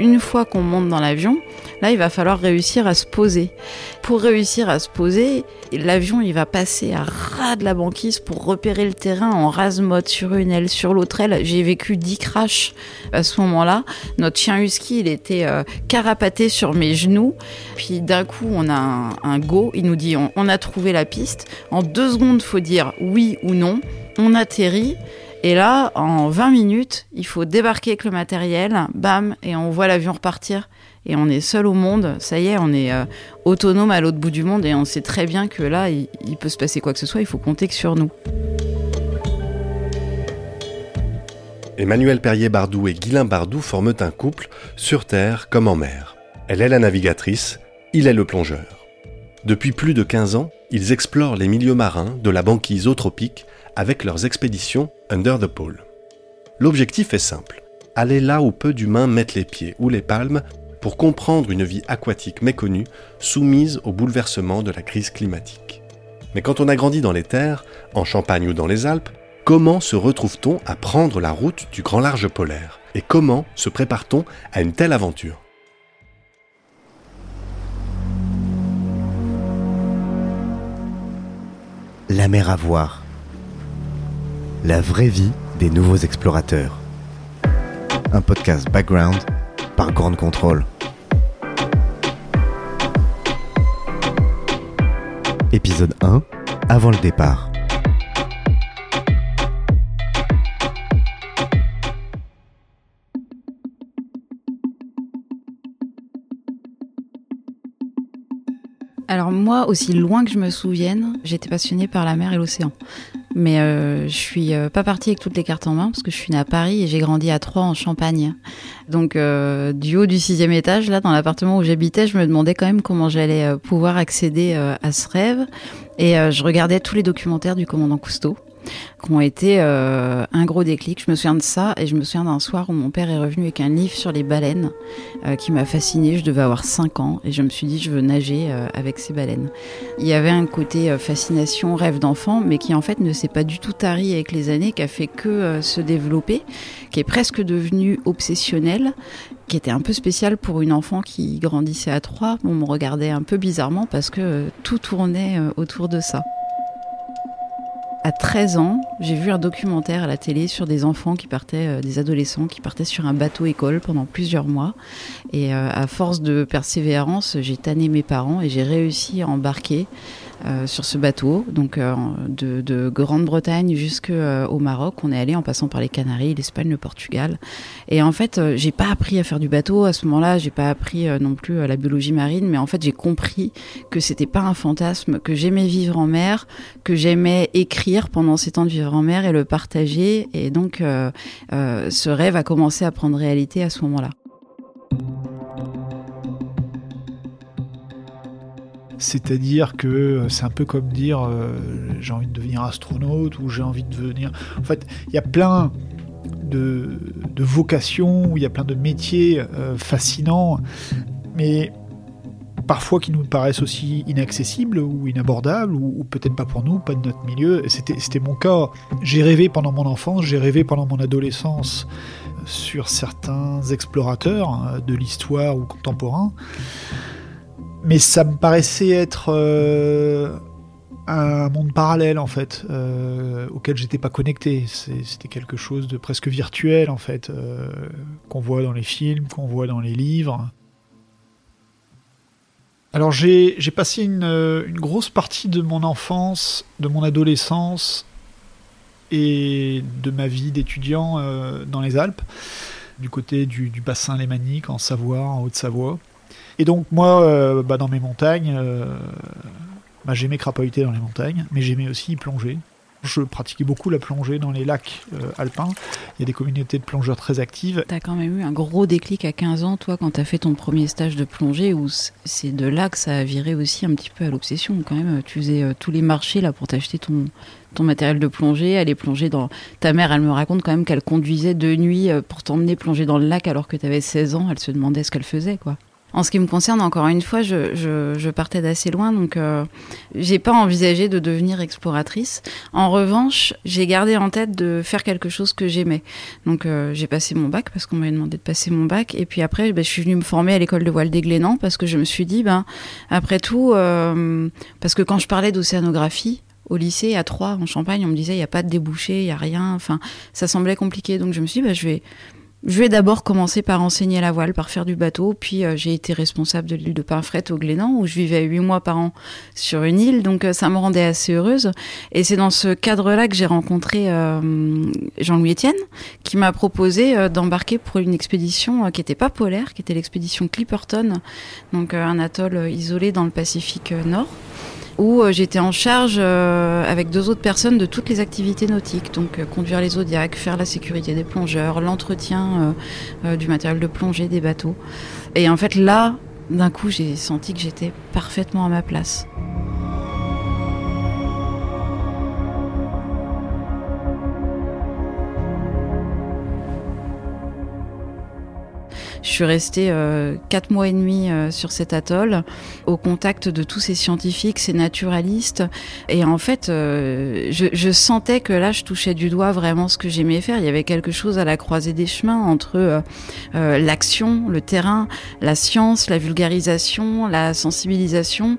Une fois qu'on monte dans l'avion, là, il va falloir réussir à se poser. Pour réussir à se poser, l'avion, il va passer à ras de la banquise pour repérer le terrain en rase mode sur une aile, sur l'autre aile. J'ai vécu 10 crashs à ce moment-là. Notre chien husky, il était euh, carapaté sur mes genoux. Puis d'un coup, on a un, go. Il nous dit, on, on a trouvé la piste. En deux secondes, faut dire oui ou non. On atterrit. Et là, en 20 minutes, il faut débarquer avec le matériel, bam, et on voit l'avion repartir. Et on est seul au monde, ça y est, on est euh, autonome à l'autre bout du monde et on sait très bien que là, il, peut se passer quoi que ce soit, il faut compter que sur nous. Emmanuel Perrier-Bardou et Guilain Bardou forment un couple sur Terre comme en mer. Elle est la navigatrice, il est le plongeur. Depuis plus de 15 ans, ils explorent les milieux marins de la banquise au avec leurs expéditions Under the Pole. L'objectif est simple, aller là où peu d'humains mettent les pieds ou les palmes pour comprendre une vie aquatique méconnue soumise au bouleversement de la crise climatique. Mais quand on a grandi dans les terres, en Champagne ou dans les Alpes, comment se retrouve-t-on à prendre la route du grand large polaire? Et comment se prépare-t-on à une telle aventure? La mer à voir. La vraie vie des nouveaux explorateurs. Un podcast background par Grande Contrôle. Épisode 1 Avant le départ. Alors moi, aussi loin que je me souvienne, j'étais passionnée par la mer et l'océan. Mais euh, je suis euh, pas partie avec toutes les cartes en main parce que je suis née à Paris et j'ai grandi à Troyes en Champagne. Donc euh, du haut du sixième étage, là dans l'appartement où j'habitais, je me demandais quand même comment j'allais pouvoir accéder à ce rêve. Et je regardais tous les documentaires du commandant Cousteau qui ont été euh, un gros déclic. Je me souviens de ça et je me souviens d'un soir où mon père est revenu avec un livre sur les baleines euh, qui m'a fasciné. Je devais avoir 5 ans et je me suis dit je veux nager euh, avec ces baleines. Il y avait un côté fascination, rêve d'enfant, mais qui en fait ne s'est pas du tout tari avec les années, qui a fait que se développer, qui est presque devenu obsessionnel qui était un peu spécial pour une enfant qui grandissait à Troyes. On me regardait un peu bizarrement parce que tout tournait autour de ça. À 13 ans, j'ai vu un documentaire à la télé sur des enfants qui partaient, euh, des adolescents qui partaient sur un bateau école pendant plusieurs mois. Et euh, à force de persévérance, j'ai tanné mes parents et j'ai réussi à embarquer euh, sur ce bateau, donc euh, de, de Grande-Bretagne jusqu'au Maroc. On est allé en passant par les Canaries, l'Espagne, le Portugal. Et en fait, euh, j'ai pas appris à faire du bateau à ce moment-là. J'ai pas appris euh, non plus euh, la biologie marine, mais en fait, j'ai compris que c'était pas un fantasme, que j'aimais vivre en mer, que j'aimais écrire pendant ces temps de vivre en mer et le partager. Et donc, euh, euh, ce rêve a commencé à prendre réalité à ce moment-là. C'est-à-dire que euh, c'est un peu comme dire euh, j'ai envie de devenir astronaute ou j'ai envie de devenir. En fait, il y a plein de, de vocations, il y a plein de métiers euh, fascinants, mais parfois qui nous paraissent aussi inaccessibles ou inabordables, ou, ou peut-être pas pour nous, pas de notre milieu. C'était mon cas. J'ai rêvé pendant mon enfance, j'ai rêvé pendant mon adolescence sur certains explorateurs hein, de l'histoire ou contemporains mais ça me paraissait être euh, un monde parallèle en fait, euh, auquel j'étais pas connecté. C'était quelque chose de presque virtuel en fait, euh, qu'on voit dans les films, qu'on voit dans les livres. Alors j'ai passé une, une grosse partie de mon enfance, de mon adolescence et de ma vie d'étudiant euh, dans les Alpes, du côté du, du bassin lémanique en Savoie, en Haute-Savoie. Et donc moi, euh, bah, dans mes montagnes, euh, bah, j'aimais crapahuter dans les montagnes, mais j'aimais aussi plonger. Je pratiquais beaucoup la plongée dans les lacs euh, alpins. Il y a des communautés de plongeurs très actives. T'as quand même eu un gros déclic à 15 ans, toi, quand t'as fait ton premier stage de plongée, où c'est de là que ça a viré aussi un petit peu à l'obsession. Quand même, tu faisais tous les marchés là pour t'acheter ton, matériel de plongée, aller plonger dans... Ta mère, elle me raconte quand même qu'elle conduisait de nuit pour t'emmener plonger dans le lac alors que t'avais 16 ans. Elle se demandait ce qu'elle faisait, quoi. En ce qui me concerne, encore une fois, je, partais d'assez loin, donc euh, j'ai pas envisagé de devenir exploratrice. En revanche, j'ai gardé en tête de faire quelque chose que j'aimais. Donc euh, j'ai passé mon bac parce qu'on m'avait demandé de passer mon bac, et puis après, ben, je suis venue me former à l'école de voile des Glénans parce que je me suis dit, ben après tout, euh, parce que quand je parlais d'océanographie, au lycée, à Troyes, en Champagne, on me disait il n'y a pas de débouché, il n'y a rien. Enfin, ça semblait compliqué. Donc je me suis dit, bah, je vais, je vais d'abord commencer par enseigner la voile, par faire du bateau. Puis euh, j'ai été responsable de l'île de Pinfret au Glénan, où je vivais huit mois par an sur une île. Donc euh, ça me rendait assez heureuse. Et c'est dans ce cadre-là que j'ai rencontré euh, Jean-Louis Etienne, qui m'a proposé d'embarquer pour une expédition qui n'était pas polaire, qui était l'expédition Clipperton, donc un atoll isolé dans le Pacifique Nord où euh, j'étais en charge euh, avec deux autres personnes de toutes les activités nautiques, donc euh, conduire les zodiacs, faire la sécurité des plongeurs, l'entretien du matériel de plongée des bateaux. Et en fait là, d'un coup, j'ai senti que j'étais parfaitement à ma place. Suis restée euh, quatre mois et demi euh, sur cet atoll, au contact de tous ces scientifiques, ces naturalistes. Et en fait, euh, je, je, sentais que là, je touchais du doigt vraiment ce que j'aimais faire. Il y avait quelque chose à la croisée des chemins entre l'action, le terrain, la science, la vulgarisation, la sensibilisation.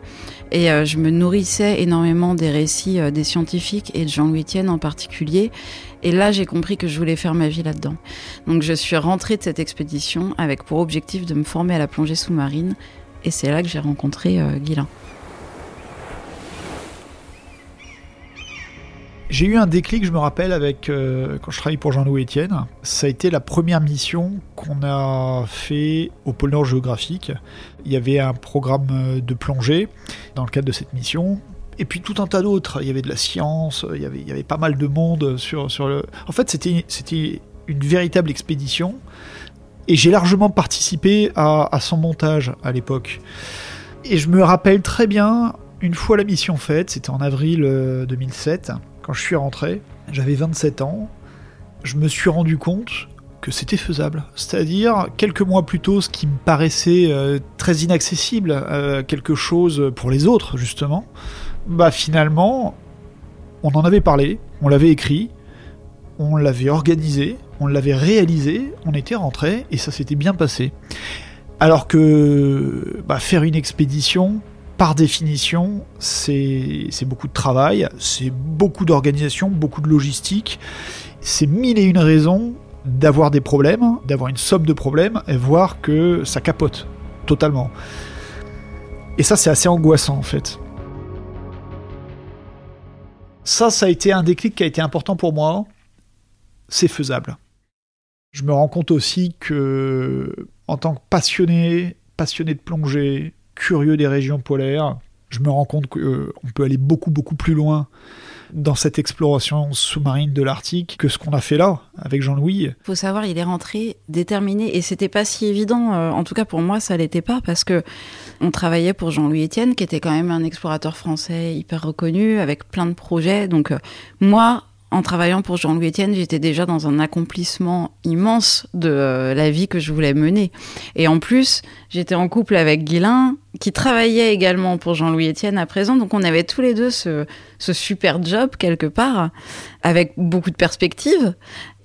Et je me nourrissais énormément des récits des scientifiques et de Jean-Louis Etienne en particulier. Et là, j'ai compris que je voulais faire ma vie là-dedans. Donc je suis rentrée de cette expédition avec pour objectif de me former à la plongée sous-marine. Et c'est là que j'ai rencontré euh, J'ai eu un déclic, je me rappelle, avec euh, quand je travaillais pour Jean-Louis Etienne. Ça a été la première mission qu'on a fait au pôle Nord géographique. Il y avait un programme euh, de plongée dans le cadre de cette mission et puis tout un tas d'autres. Il y avait de la science, il y avait, pas mal de monde sur, sur le. En fait, c'était, une véritable expédition. Et j'ai largement participé à, à, son montage à l'époque. Et je me rappelle très bien, une fois la mission faite, c'était en avril 2007, euh, quand je suis rentré, j'avais 27 ans, je me suis rendu compte que c'était faisable. C'est-à-dire, quelques mois plus tôt, ce qui me paraissait euh, très inaccessible, euh, quelque chose pour les autres, justement, bah finalement, on en avait parlé, on l'avait écrit, on l'avait organisé, on l'avait réalisé, on était rentré et ça s'était bien passé. Alors que bah, faire une expédition, par définition, c'est beaucoup de travail, c'est beaucoup d'organisation, beaucoup de logistique, c'est mille et une raisons d'avoir des problèmes, d'avoir une somme de problèmes et voir que ça capote totalement. Et ça, c'est assez angoissant en fait. Ça, ça a été un déclic qui a été important pour moi. C'est faisable. Je me rends compte aussi que, en tant que passionné, passionné de plongée, curieux des régions polaires, je me rends compte qu'on euh, peut aller beaucoup, beaucoup plus loin dans cette exploration sous-marine de l'Arctique que ce qu'on a fait là avec Jean-Louis. Il faut savoir, il est rentré déterminé et c'était pas si évident. Euh, en tout cas, pour moi, ça l'était pas parce que on travaillait pour Jean-Louis Etienne, qui était quand même un explorateur français hyper reconnu avec plein de projets. Donc, euh, moi, en travaillant pour Jean-Louis Etienne, j'étais déjà dans un accomplissement immense de euh, la vie que je voulais mener. Et en plus, j'étais en couple avec Guilain, qui travaillait également pour Jean-Louis Etienne à présent. Donc on avait tous les deux ce, super job quelque part, avec beaucoup de perspectives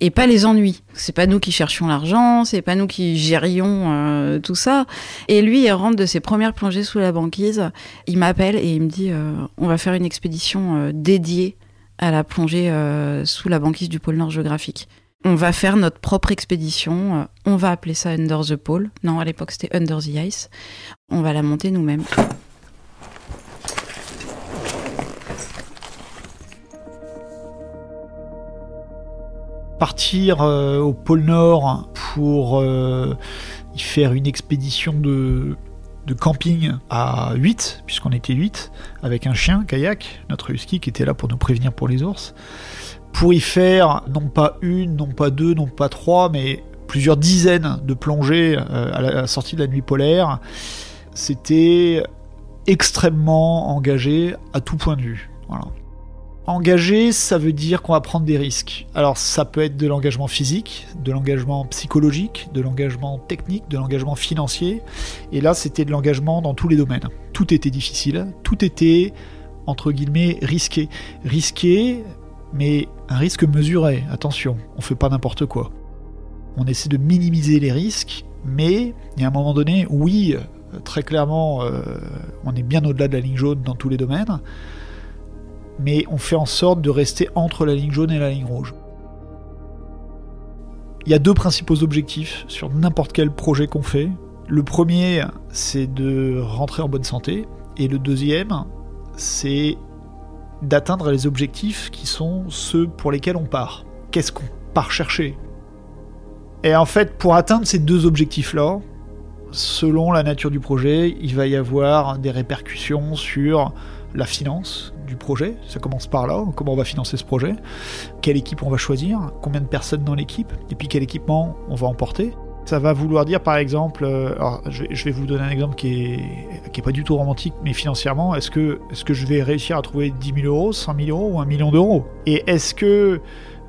et pas les ennuis. C'est pas nous qui cherchions l'argent, c'est pas nous qui gérions euh, tout ça. Et lui, il rentre de ses premières plongées sous la banquise. Il m'appelle et il me dit euh, on va faire une expédition dédiée à la plongée euh, sous la banquise du pôle Nord géographique. On va faire notre propre expédition, euh, on va appeler ça Under the Pole. Non, à l'époque c'était Under the Ice. On va la monter nous-mêmes. Partir euh, au pôle Nord pour y faire une expédition de de camping à 8, puisqu'on était 8, avec un chien, kayak, notre husky qui était là pour nous prévenir pour les ours, pour y faire non pas une, non pas deux, non pas trois, mais plusieurs dizaines de plongées euh, à la sortie de la nuit polaire. C'était extrêmement engagé à tout point de vue. Voilà. Engagé, ça veut dire qu'on va prendre des risques. Alors ça peut être de l'engagement physique, de l'engagement psychologique, de l'engagement technique, de l'engagement financier. Et là, c'était de l'engagement dans tous les domaines. Tout était difficile, tout était, entre guillemets, risqué. Risqué, mais un risque mesuré. Attention, on fait pas n'importe quoi. On essaie de minimiser les risques, mais il y a un moment donné, oui, très clairement, euh, on est bien au-delà de la ligne jaune dans tous les domaines mais on fait en sorte de rester entre la ligne jaune et la ligne rouge. Il y a deux principaux objectifs sur n'importe quel projet qu'on fait. Le premier, c'est de rentrer en bonne santé, et le deuxième, c'est d'atteindre les objectifs qui sont ceux pour lesquels on part. Qu'est-ce qu'on part chercher? Et en fait, pour atteindre ces deux objectifs-là, selon la nature du projet, il va y avoir des répercussions sur la finance, du projet. Ça commence par là, comment on va financer ce projet, quelle équipe on va choisir, combien de personnes dans l'équipe, et puis quel équipement on va emporter. Ça va vouloir dire par exemple, euh, je, vais, vous donner un exemple qui est, qui est pas du tout romantique, mais financièrement, est-ce que, est que je vais réussir à trouver 10 000 euros, 100 000 euros ou 1 million d'euros? Et est-ce que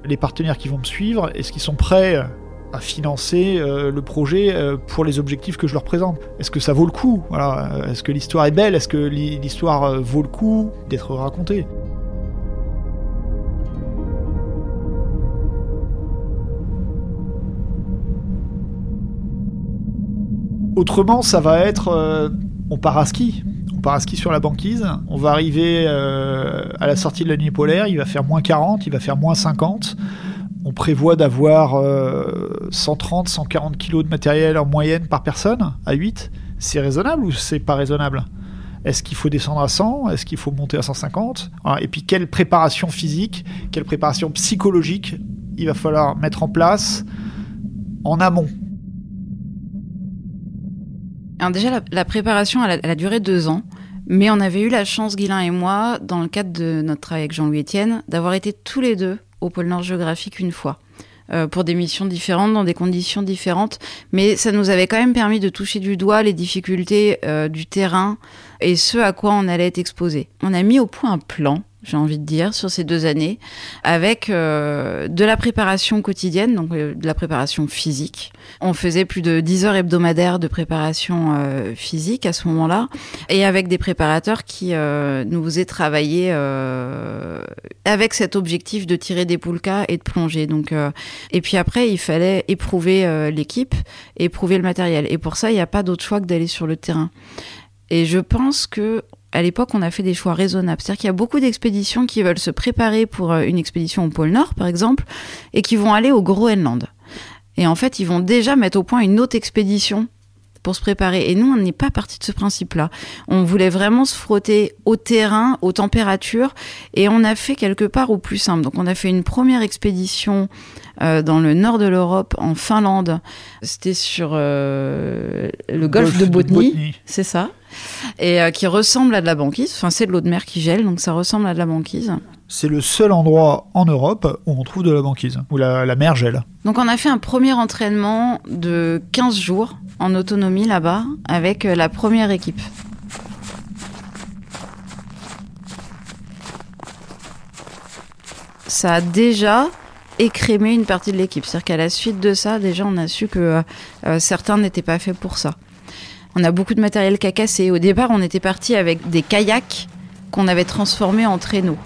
les partenaires qui vont me suivre, est-ce qu'ils sont prêts à financer euh, le projet euh, pour les objectifs que je leur présente. Est-ce que ça vaut le coup? Voilà. Est-ce que l'histoire est belle? Est-ce que l'histoire euh, vaut le coup d'être racontée? Autrement, ça va être on part à ski. On part à ski sur la banquise. On va arriver à la sortie de la nuit polaire. Il va faire moins 40, il va faire moins 50 on prévoit d'avoir 130, 140 kg de matériel en moyenne par personne à 8. C'est raisonnable ou c'est pas raisonnable? Est-ce qu'il faut descendre à 100 Est-ce qu'il faut monter à 150 Et puis quelle préparation physique, quelle préparation psychologique il va falloir mettre en place en amont? Déjà, la, préparation, a, duré deux ans. Mais on avait eu la chance, Guilain et moi, dans le cadre de notre travail avec Jean-Louis Etienne, d'avoir été tous les deux au pôle Nord géographique une fois. Euh, pour des missions différentes, dans des conditions différentes. Mais ça nous avait quand même permis de toucher du doigt les difficultés euh, du terrain et ce à quoi on allait être exposé. On a mis au point un plan j'ai envie de dire, sur ces deux années, avec euh, de la préparation quotidienne, donc euh, de la préparation physique. On faisait plus de 10 heures hebdomadaires de préparation euh, physique à ce moment-là, et avec des préparateurs qui nous faisaient travailler avec cet objectif de tirer des poulkas et de plonger. Donc, et puis après, il fallait éprouver l'équipe, éprouver le matériel. Et pour ça, il n'y a pas d'autre choix que d'aller sur le terrain. Et je pense que à l'époque, on a fait des choix raisonnables. C'est-à-dire qu'il y a beaucoup d'expéditions qui veulent se préparer pour euh, une expédition au pôle Nord, par exemple, et qui vont aller au Groenland. Et en fait, ils vont déjà mettre au point une autre expédition pour se préparer. Et nous, on n'est pas parti de ce principe-là. On voulait vraiment se frotter au terrain, aux températures, et on a fait quelque part au plus simple. Donc, on a fait une première expédition euh, dans le nord de l'Europe, en Finlande. C'était sur euh, le golfe, de Botnie, c'est ça et euh, qui ressemble à de la banquise. Enfin, c'est de l'eau de mer qui gèle, donc ça ressemble à de la banquise. C'est le seul endroit en Europe où on trouve de la banquise, où la, mer gèle. Donc on a fait un premier entraînement de 15 jours en autonomie là-bas avec euh, la première équipe. Ça a déjà écrémé une partie de l'équipe. C'est-à-dire qu'à la suite de ça, déjà, on a su que euh, certains n'étaient pas faits pour ça. On a beaucoup de matériel qui a cassé. Au départ, on était parti avec des kayaks qu'on avait transformés en traîneaux.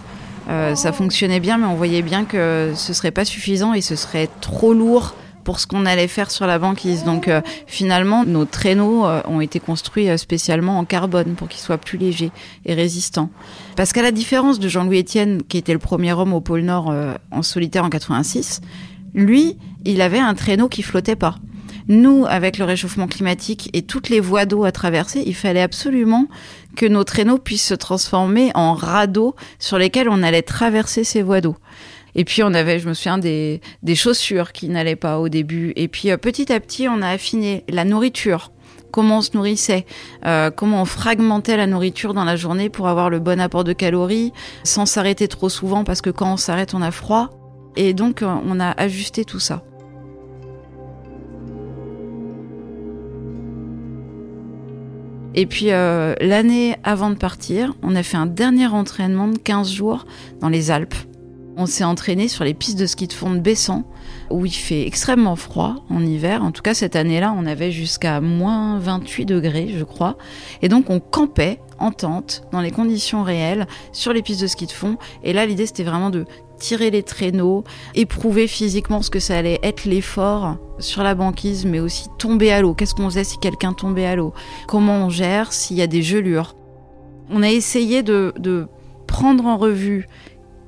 Euh, ça fonctionnait bien, mais on voyait bien que ce serait pas suffisant et ce serait trop lourd pour ce qu'on allait faire sur la banquise. Donc euh, finalement, nos traîneaux euh, ont été construits spécialement en carbone pour qu'ils soient plus légers et résistants. Parce qu'à la différence de Jean-Louis Etienne, qui était le premier homme au pôle Nord en solitaire en 86, lui, il avait un traîneau qui flottait pas. Nous, avec le réchauffement climatique et toutes les voies d'eau à traverser, il fallait absolument que nos traîneaux puissent se transformer en radeaux sur lesquels on allait traverser ces voies d'eau. Et puis on avait, je me souviens, des, des chaussures qui n'allaient pas au début. Et puis euh, petit à petit, on a affiné la nourriture comment on se nourrissait, euh, comment on fragmentait la nourriture dans la journée pour avoir le bon apport de calories, sans s'arrêter trop souvent parce que quand on s'arrête, on a froid. Et donc, euh, on a ajusté tout ça. Et puis euh, l'année avant de partir, on a fait un dernier entraînement de 15 jours dans les Alpes. On s'est entraîné sur les pistes de ski de fond de Bessan, où il fait extrêmement froid en hiver. En tout cas, cette année-là, on avait jusqu'à moins 28 degrés, je crois. Et donc, on campait en tente, dans les conditions réelles, sur les pistes de ski de fond. Et là, l'idée, c'était vraiment de tirer les traîneaux, éprouver physiquement ce que ça allait être l'effort sur la banquise, mais aussi tomber à l'eau. Qu'est-ce qu'on faisait si quelqu'un tombait à l'eau? Comment on gère s'il y a des gelures? On a essayé de, de prendre en revue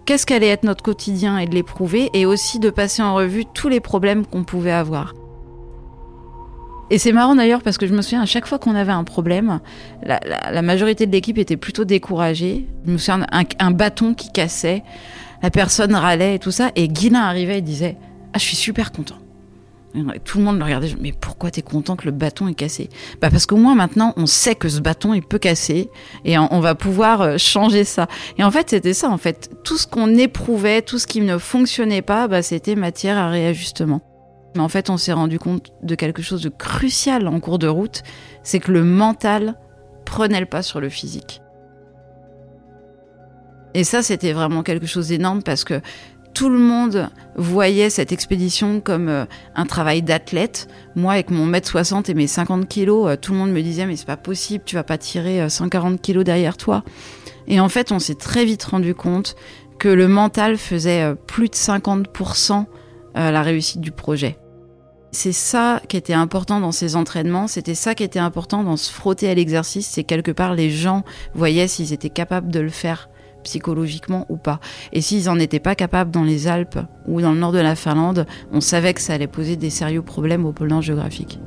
qu'est-ce qu'allait être notre quotidien et de l'éprouver, et aussi de passer en revue tous les problèmes qu'on pouvait avoir. Et c'est marrant d'ailleurs parce que je me souviens à chaque fois qu'on avait un problème, la, majorité de l'équipe était plutôt découragée. Je me souviens un, bâton qui cassait, la personne râlait et tout ça, et Guilin arrivait et disait Ah, je suis super content. Tout le monde le regardait, mais pourquoi t'es content que le bâton est cassé? Bah parce qu'au moins maintenant on sait que ce bâton il peut casser et on, on va pouvoir euh, changer ça. Et en fait c'était ça en fait, tout ce qu'on éprouvait, tout ce qui ne fonctionnait pas, bah c'était matière à réajustement. Mais en fait on s'est rendu compte de quelque chose de crucial en cours de route, c'est que le mental prenait le pas sur le physique. Et ça c'était vraiment quelque chose d'énorme parce que tout le monde voyait cette expédition comme euh, un travail d'athlète. Moi, avec mon mètre 60 et mes 50 kilos, euh, tout le monde me disait mais c'est pas possible, tu vas pas tirer euh, 140 kilos derrière toi. Et en fait, on s'est très vite rendu compte que le mental faisait euh, plus de 50% euh, la réussite du projet. C'est ça qui était important dans ces entraînements, c'était ça qui était important dans se frotter à l'exercice, c'est quelque part les gens voyaient s'ils étaient capables de le faire psychologiquement ou pas. Et s'ils n'en étaient pas capables dans les Alpes ou dans le nord de la Finlande, on savait que ça allait poser des sérieux problèmes au Nord géographique.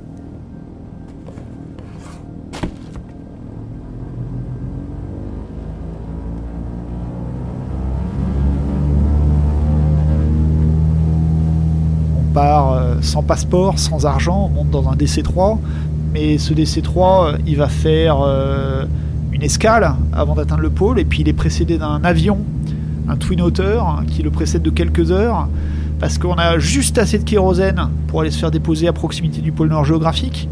Part euh, sans passeport, sans argent, on monte dans un DC3, mais ce DC3, euh, il va faire euh, une escale avant d'atteindre le pôle, et puis il est précédé d'un avion, un Twin Otter, qui le précède de quelques heures, parce qu'on a juste assez de kérosène pour aller se faire déposer à proximité du pôle Nord géographique.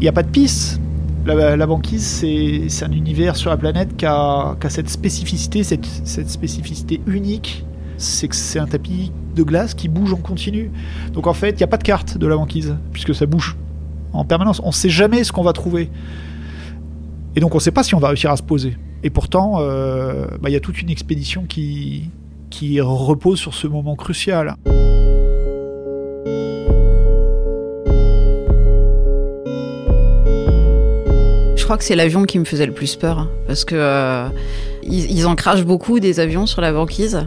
Il n'y a pas de piste. La, banquise, c'est un univers sur la planète qui a, qui a cette spécificité, cette, cette spécificité unique, c'est que c'est un tapis de glace qui bouge en continu. Donc en fait, il n'y a pas de carte de la banquise, puisque ça bouge en permanence. On ne sait jamais ce qu'on va trouver. Et donc on ne sait pas si on va réussir à se poser. Et pourtant, euh, bah, il y a toute une expédition qui, qui repose sur ce moment crucial. Je crois que c'est l'avion qui me faisait le plus peur, hein, parce que euh, ils, en crachent beaucoup des avions sur la banquise.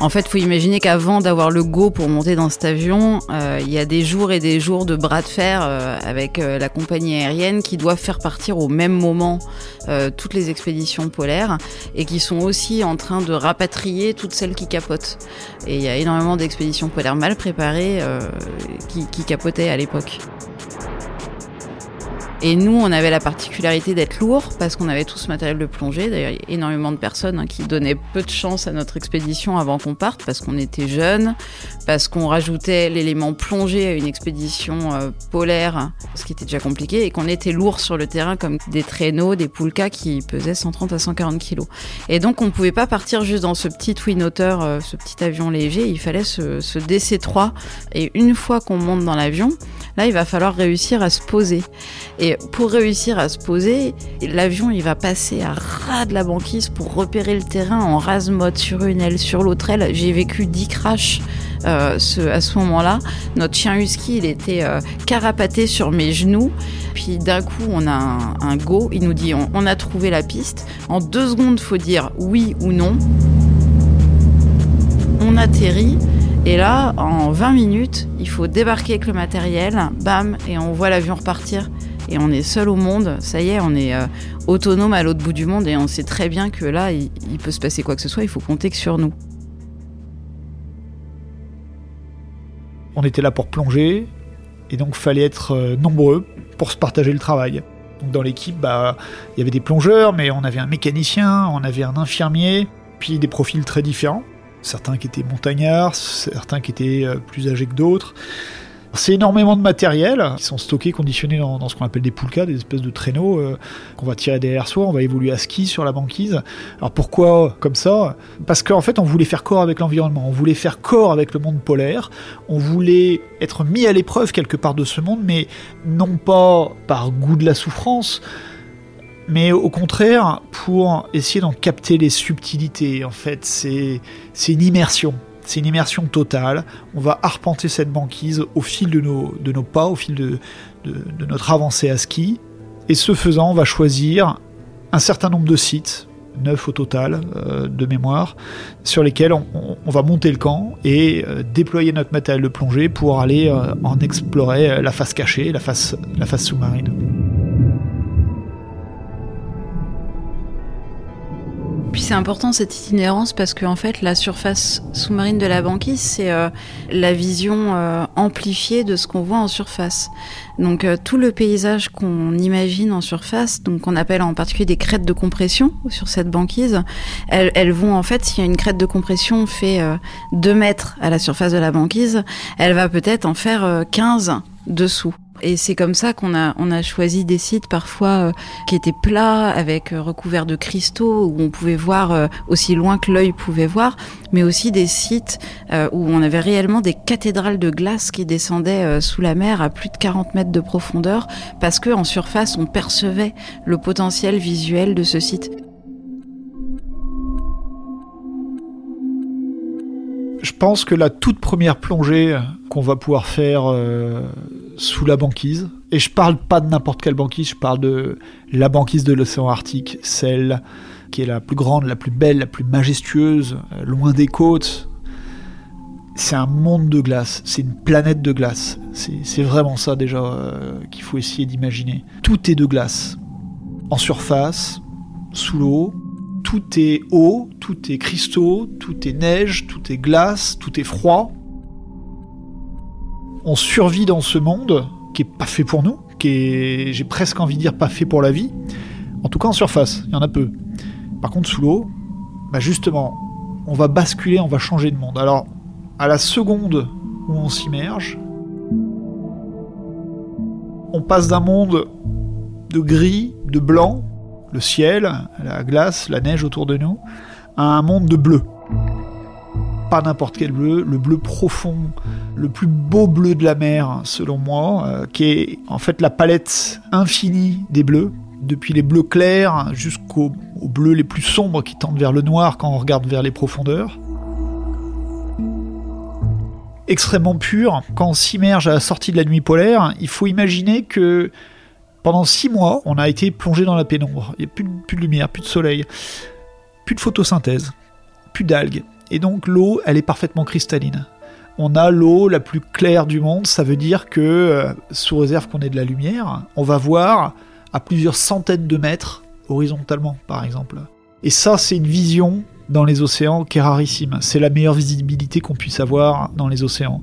En fait, faut imaginer qu'avant d'avoir le go pour monter dans cet avion, euh, il y a des jours et des jours de bras de fer euh, avec euh, la compagnie aérienne qui doivent faire partir au même moment toutes les expéditions polaires et qui sont aussi en train de rapatrier toutes celles qui capotent. Et il y a énormément d'expéditions polaires mal préparées qui capotaient à l'époque. Et nous, on avait la particularité d'être lourd parce qu'on avait tout ce matériel de plongée. D'ailleurs, il y a énormément de personnes hein, qui donnaient peu de chance à notre expédition avant qu'on parte parce qu'on était jeunes, parce qu'on rajoutait l'élément plongée à une expédition euh, polaire, ce qui était déjà compliqué, et qu'on était lourd sur le terrain comme des traîneaux, des poulkas qui pesaient 130 à 140 kilos. Et donc, on pouvait pas partir juste dans ce petit Twin euh, ce petit avion léger. Il fallait ce, ce DC-3. Et une fois qu'on monte dans l'avion, là, il va falloir réussir à se poser. Et pour réussir à se poser, l'avion il va passer à ras de la banquise pour repérer le terrain en rase mode sur une aile, sur l'autre aile. J'ai vécu 10 crashs euh, à ce moment-là. Notre chien husky, il était euh, carapaté sur mes genoux. Puis d'un coup, on a un, go. Il nous dit on, on a trouvé la piste. En deux secondes, faut dire oui ou non. On atterrit. Et là, en 20 minutes, il faut débarquer avec le matériel, bam, et on voit l'avion repartir. Et on est seul au monde, ça y est, on est euh, autonome à l'autre bout du monde et on sait très bien que là, il, peut se passer quoi que ce soit, il faut compter que sur nous. On était là pour plonger, Et donc fallait être euh, nombreux pour se partager le travail. Donc dans l'équipe, bah, il y avait des plongeurs, mais on avait un mécanicien, on avait un infirmier, puis des profils très différents. Certains qui étaient montagnards, certains qui étaient euh, plus âgés que d'autres. C'est énormément de matériel qui sont stockés, conditionnés dans, ce qu'on appelle des poulkas, des espèces de traîneaux euh, qu'on va tirer derrière soi. On va évoluer à ski sur la banquise. Alors pourquoi comme ça? Parce qu'en fait, on voulait faire corps avec l'environnement. On voulait faire corps avec le monde polaire. On voulait être mis à l'épreuve quelque part de ce monde, mais non pas par goût de la souffrance, mais au contraire pour essayer d'en capter les subtilités. En fait, c'est une immersion. C'est une immersion totale. On va arpenter cette banquise au fil de nos, pas, au fil de, notre avancée à ski. Et ce faisant, on va choisir un certain nombre de sites, neuf au total euh, de mémoire, sur lesquels on, va monter le camp et euh, déployer notre matériel de plongée pour aller euh, en explorer la face cachée, la face sous-marine. C'est important cette itinérance parce qu'en en fait la surface sous-marine de la banquise c'est euh, la vision euh, amplifiée de ce qu'on voit en surface. Donc euh, tout le paysage qu'on imagine en surface, donc qu'on appelle en particulier des crêtes de compression sur cette banquise, elles, elles vont en fait, si une crête de compression fait 2 mètres à la surface de la banquise, elle va peut-être en faire 15 dessous. Et c'est comme ça qu'on a, on a choisi des sites parfois euh, qui étaient plats, avec euh, recouverts de cristaux, où on pouvait voir euh, aussi loin que l'œil pouvait voir, mais aussi des sites où on avait réellement des cathédrales de glace qui descendaient sous la mer à plus de 40 mètres de profondeur, parce que en surface, on percevait le potentiel visuel de ce site. Pense que la toute première plongée qu'on va pouvoir faire sous la banquise. Et je parle pas de n'importe quelle banquise, je parle de la banquise de l'océan Arctique, celle qui est la plus grande, la plus belle, la plus majestueuse, euh, loin des côtes. C'est un monde de glace, c'est une planète de glace. C'est vraiment ça déjà euh, qu'il faut essayer d'imaginer. Tout est de glace. En surface, sous l'eau, tout est eau, tout est cristaux, tout est neige, tout est glace, tout est froid on survit dans ce monde qui est pas fait pour nous, qui est, j'ai presque envie de dire, pas fait pour la vie. En tout cas en surface, il y en a peu. Par contre sous l'eau, bah justement, on va basculer, on va changer de monde. Alors, à la seconde où on s'immerge, on passe d'un monde de gris, de blanc, le ciel, la glace, la neige autour de nous, un monde de bleu pas n'importe quel bleu, le bleu profond, le plus beau bleu de la mer, selon moi, euh, qui est en fait la palette infinie des bleus, depuis les bleus clairs jusqu'aux bleus les plus sombres qui tendent vers le noir quand on regarde vers les profondeurs. Extrêmement pur, quand on s'immerge à la sortie de la nuit polaire, il faut imaginer que pendant six mois, on a été plongé dans la pénombre. Il n'y a plus de lumière, plus de soleil, plus de photosynthèse, plus d'algues. Et donc l'eau, elle est parfaitement cristalline. On a l'eau la plus claire du monde, ça veut dire que, euh, sous réserve qu'on ait de la lumière, on va voir à plusieurs centaines de mètres, horizontalement par exemple. Et ça, c'est une vision dans les océans qui est rarissime. C'est la meilleure visibilité qu'on puisse avoir dans les océans.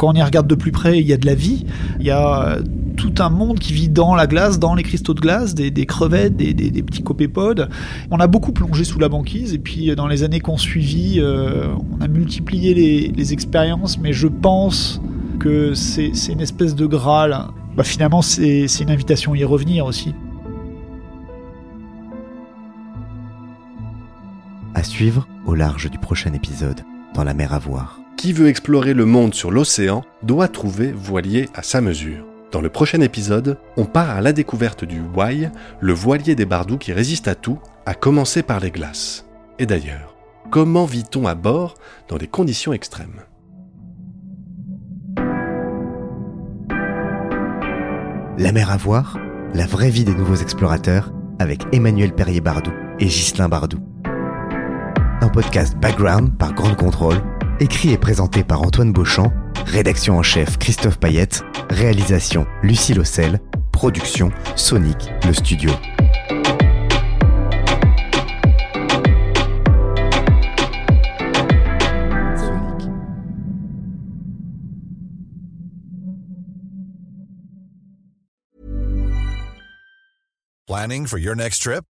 Quand on y regarde de plus près, il y a de la vie, il y a tout un monde qui vit dans la glace, dans les cristaux de glace, des, crevettes, des, petits copépodes. On a beaucoup plongé sous la banquise et puis dans les années qu'on suivi, euh, on a multiplié les, expériences, mais je pense que c'est une espèce de graal. Bah, finalement, c'est une invitation à y revenir aussi. À suivre au large du prochain épisode, dans la mer à voir. Qui veut explorer le monde sur l'océan doit trouver voilier à sa mesure. Dans le prochain épisode, on part à la découverte du Wai, le voilier des Bardous qui résiste à tout, à commencer par les glaces. Et d'ailleurs, comment vit-on à bord dans des conditions extrêmes? La mer à voir, la vraie vie des nouveaux explorateurs, avec Emmanuel Perrier-Bardou et Ghislain Bardou. Un podcast background par Grande Contrôle, écrit et présenté par Antoine Beauchamp, rédaction en chef Christophe Payette, réalisation Lucie Lossel, production Sonic le studio. Planning for your next trip?